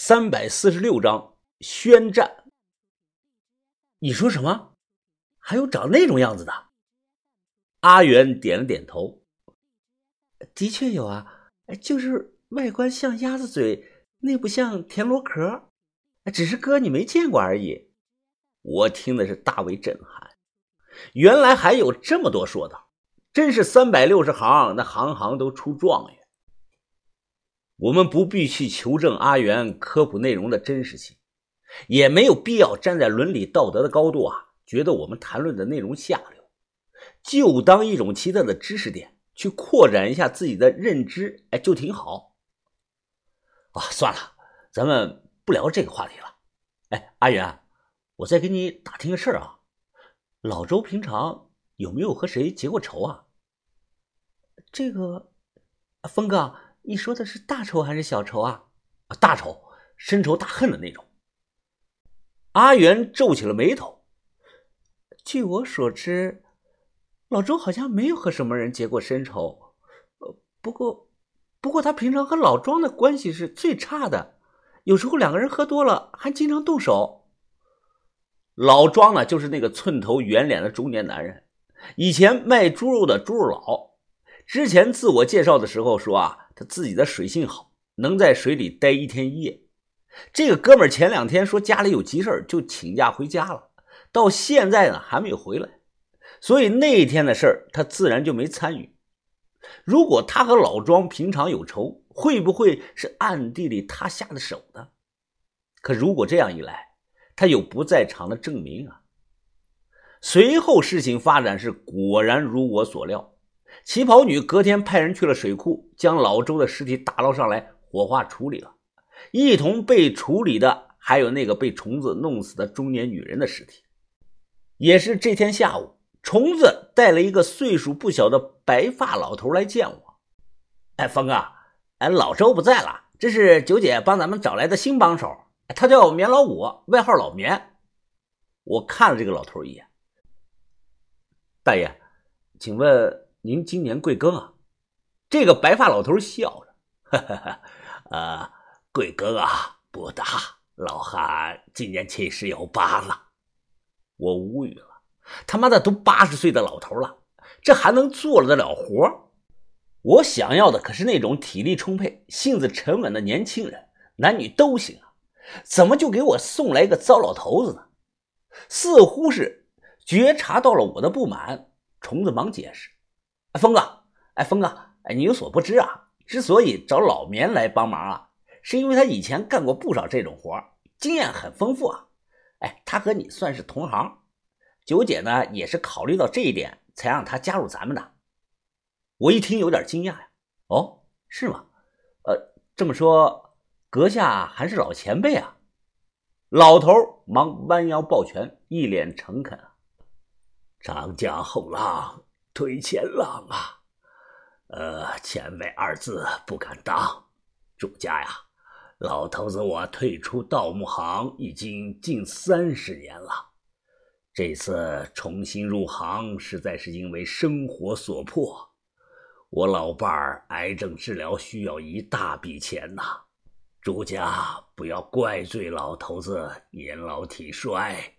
三百四十六章宣战。你说什么？还有长那种样子的？阿元点了点头。的确有啊，就是外观像鸭子嘴，内部像田螺壳。只是哥你没见过而已。我听的是大为震撼。原来还有这么多说道，真是三百六十行，那行行都出状元。我们不必去求证阿元科普内容的真实性，也没有必要站在伦理道德的高度啊，觉得我们谈论的内容下流，就当一种奇特的知识点去扩展一下自己的认知，哎，就挺好。啊，算了，咱们不聊这个话题了。哎，阿元，我再给你打听个事儿啊，老周平常有没有和谁结过仇啊？这个，峰哥。你说的是大仇还是小仇啊？大仇，深仇大恨的那种。阿元皱起了眉头。据我所知，老周好像没有和什么人结过深仇。呃，不过，不过他平常和老庄的关系是最差的，有时候两个人喝多了还经常动手。老庄呢，就是那个寸头圆脸的中年男人，以前卖猪肉的猪肉佬。之前自我介绍的时候说啊。他自己的水性好，能在水里待一天一夜。这个哥们儿前两天说家里有急事就请假回家了，到现在呢还没有回来，所以那一天的事儿他自然就没参与。如果他和老庄平常有仇，会不会是暗地里他下的手呢？可如果这样一来，他有不在场的证明啊。随后事情发展是果然如我所料。旗袍女隔天派人去了水库，将老周的尸体打捞上来火化处理了。一同被处理的还有那个被虫子弄死的中年女人的尸体。也是这天下午，虫子带了一个岁数不小的白发老头来见我。哎，峰哥，哎，老周不在了，这是九姐帮咱们找来的新帮手，他叫棉老五，外号老棉。我看了这个老头一眼，大爷，请问。您今年贵庚啊？这个白发老头笑着，哈哈哈，呃，贵庚啊不大，老汉今年七十有八了。我无语了，他妈的都八十岁的老头了，这还能做得了活？我想要的可是那种体力充沛、性子沉稳的年轻人，男女都行啊，怎么就给我送来一个糟老头子呢？似乎是觉察到了我的不满，虫子忙解释。峰哥，哎，峰哥，哎，你有所不知啊，之所以找老棉来帮忙啊，是因为他以前干过不少这种活经验很丰富啊。哎，他和你算是同行，九姐呢也是考虑到这一点，才让他加入咱们的。我一听有点惊讶呀，哦，是吗？呃，这么说，阁下还是老前辈啊？老头忙弯腰抱拳，一脸诚恳啊。长江后浪。推前浪啊，呃，前辈二字不敢当。主家呀，老头子我退出盗墓行已经近三十年了，这次重新入行实在是因为生活所迫。我老伴儿癌症治疗需要一大笔钱呐，主家不要怪罪老头子年老体衰，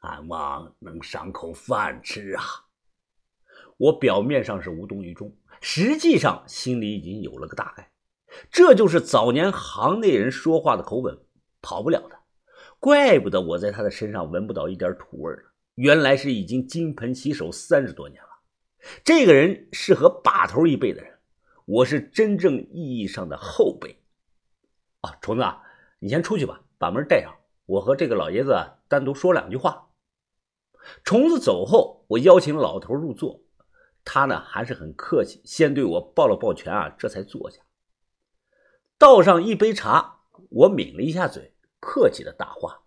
盼望能赏口饭吃啊。我表面上是无动于衷，实际上心里已经有了个大概。这就是早年行内人说话的口吻，跑不了的。怪不得我在他的身上闻不到一点土味了，原来是已经金盆洗手三十多年了。这个人适合把头一辈的人，我是真正意义上的后辈。啊，虫子，你先出去吧，把门带上，我和这个老爷子单独说两句话。虫子走后，我邀请老头入座。他呢还是很客气，先对我抱了抱拳啊，这才坐下，倒上一杯茶。我抿了一下嘴，客气的大话：“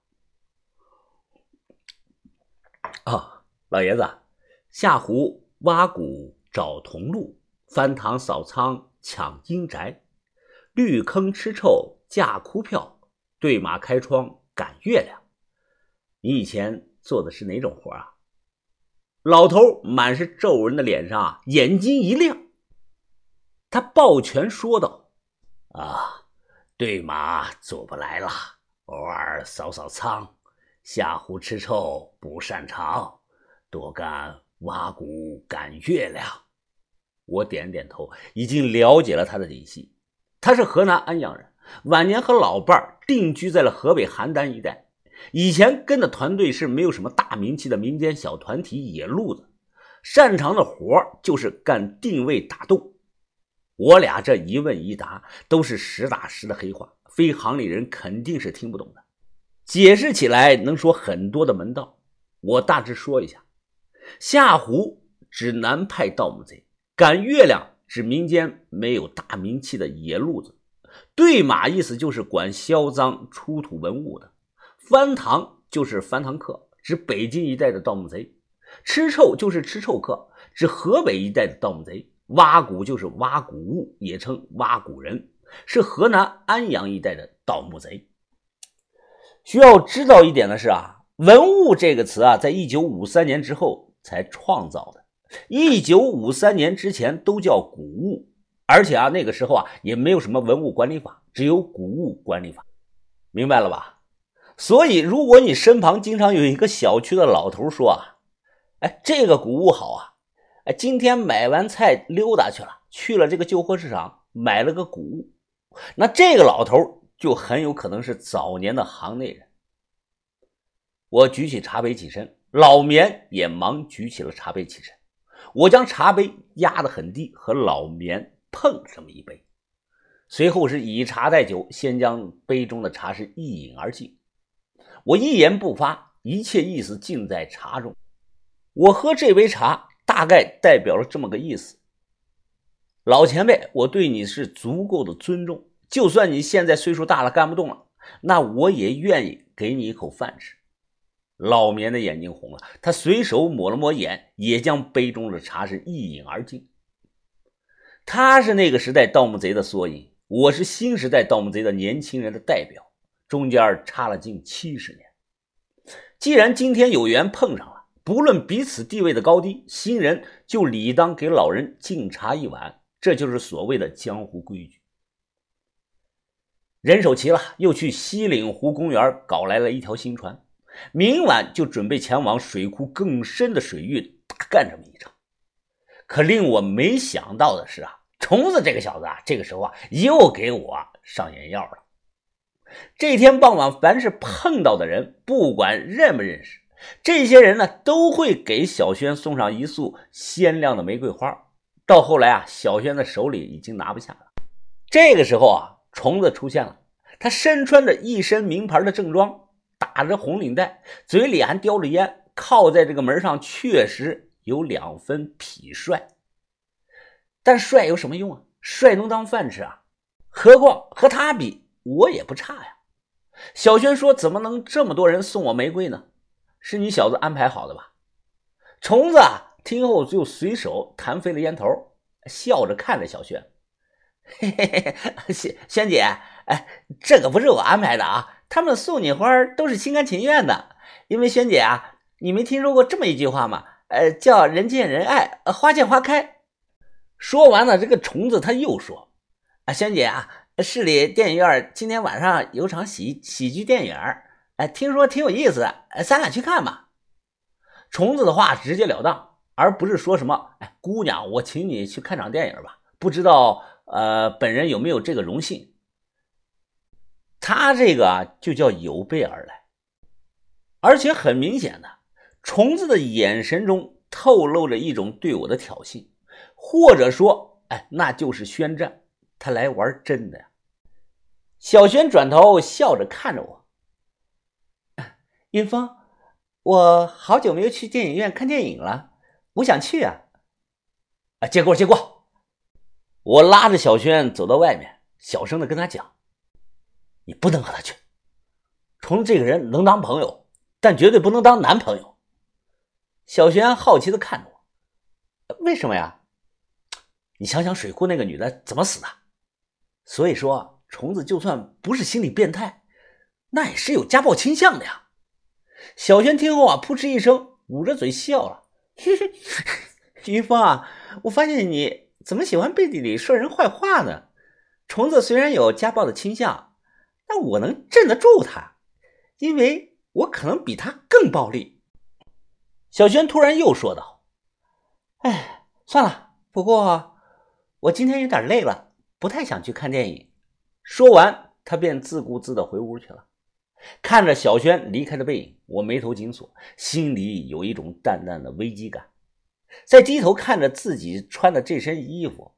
啊，老爷子，下湖挖谷找铜路，翻塘扫仓抢阴宅，绿坑吃臭架哭票，对马开窗赶月亮。你以前做的是哪种活啊？”老头满是皱纹的脸上啊，眼睛一亮，他抱拳说道：“啊，对马做不来了，偶尔扫扫仓。下湖吃臭不擅长，多干挖谷赶月亮。我点点头，已经了解了他的底细。他是河南安阳人，晚年和老伴定居在了河北邯郸一带。以前跟的团队是没有什么大名气的民间小团体野路子，擅长的活就是干定位打洞。我俩这一问一答都是实打实的黑话，非行里人肯定是听不懂的。解释起来能说很多的门道，我大致说一下：下湖指南派盗墓贼，赶月亮指民间没有大名气的野路子，对马意思就是管销赃出土文物的。翻堂就是翻堂客，指北京一带的盗墓贼；吃臭就是吃臭客，指河北一带的盗墓贼；挖谷就是挖谷物，也称挖古人，是河南安阳一带的盗墓贼。需要知道一点的是啊，文物这个词啊，在一九五三年之后才创造的，一九五三年之前都叫古物，而且啊，那个时候啊，也没有什么文物管理法，只有古物管理法，明白了吧？所以，如果你身旁经常有一个小区的老头说啊，哎，这个谷物好啊，哎，今天买完菜溜达去了，去了这个旧货市场买了个谷物，那这个老头就很有可能是早年的行内人。我举起茶杯起身，老棉也忙举起了茶杯起身，我将茶杯压得很低，和老棉碰了这么一杯，随后是以茶代酒，先将杯中的茶是一饮而尽。我一言不发，一切意思尽在茶中。我喝这杯茶，大概代表了这么个意思：老前辈，我对你是足够的尊重，就算你现在岁数大了，干不动了，那我也愿意给你一口饭吃。老棉的眼睛红了，他随手抹了抹眼，也将杯中的茶是一饮而尽。他是那个时代盗墓贼的缩影，我是新时代盗墓贼的年轻人的代表。中间差了近七十年，既然今天有缘碰上了，不论彼此地位的高低，新人就理当给老人敬茶一碗，这就是所谓的江湖规矩。人手齐了，又去西岭湖公园搞来了一条新船，明晚就准备前往水库更深的水域大干这么一场。可令我没想到的是啊，虫子这个小子啊，这个时候啊又给我上眼药了。这天傍晚，凡是碰到的人，不管认不认识，这些人呢都会给小轩送上一束鲜亮的玫瑰花。到后来啊，小轩的手里已经拿不下了。这个时候啊，虫子出现了，他身穿着一身名牌的正装，打着红领带，嘴里还叼着烟，靠在这个门上，确实有两分痞帅。但帅有什么用啊？帅能当饭吃啊？何况和他比。我也不差呀，小轩说：“怎么能这么多人送我玫瑰呢？是你小子安排好的吧？”虫子听后就随手弹飞了烟头，笑着看着小轩：“嘿嘿嘿，轩轩姐，哎，这个不是我安排的啊，他们送你花都是心甘情愿的。因为轩姐啊，你没听说过这么一句话吗？呃，叫人见人爱，花见花开。”说完了，这个虫子他又说：“啊，轩姐啊。”市里电影院今天晚上有场喜喜剧电影哎，听说挺有意思的，咱俩去看吧。虫子的话直截了当，而不是说什么“哎，姑娘，我请你去看场电影吧”。不知道呃，本人有没有这个荣幸？他这个啊，就叫有备而来，而且很明显的，虫子的眼神中透露着一种对我的挑衅，或者说，哎，那就是宣战，他来玩真的呀。小轩转头笑着看着我，云峰，我好久没有去电影院看电影了，我想去啊！啊，接过接过。我拉着小轩走到外面，小声的跟他讲：“你不能和他去，虫子这个人能当朋友，但绝对不能当男朋友。”小轩好奇的看着我：“为什么呀？你想想水库那个女的怎么死的？所以说。”虫子就算不是心理变态，那也是有家暴倾向的呀。小轩听后啊，扑哧一声，捂着嘴笑了。于峰啊，我发现你怎么喜欢背地里说人坏话呢？虫子虽然有家暴的倾向，但我能镇得住他，因为我可能比他更暴力。小轩突然又说道：“哎，算了，不过我今天有点累了，不太想去看电影。”说完，他便自顾自的回屋去了。看着小轩离开的背影，我眉头紧锁，心里有一种淡淡的危机感。再低头看着自己穿的这身衣服，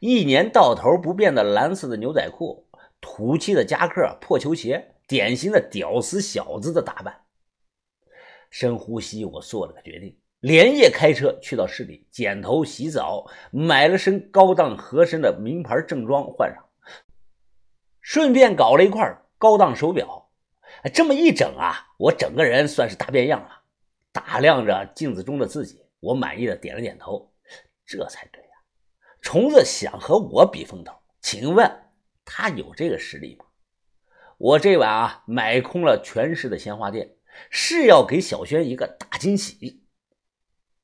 一年到头不变的蓝色的牛仔裤，土气的夹克，破球鞋，典型的屌丝小子的打扮。深呼吸，我做了个决定，连夜开车去到市里剪头、洗澡，买了身高档合身的名牌正装换上，顺便搞了一块高档手表。这么一整啊，我整个人算是大变样了。打量着镜子中的自己，我满意的点了点头，这才对呀。虫子想和我比风头，请问他有这个实力吗？我这晚啊，买空了全市的鲜花店。是要给小轩一个大惊喜。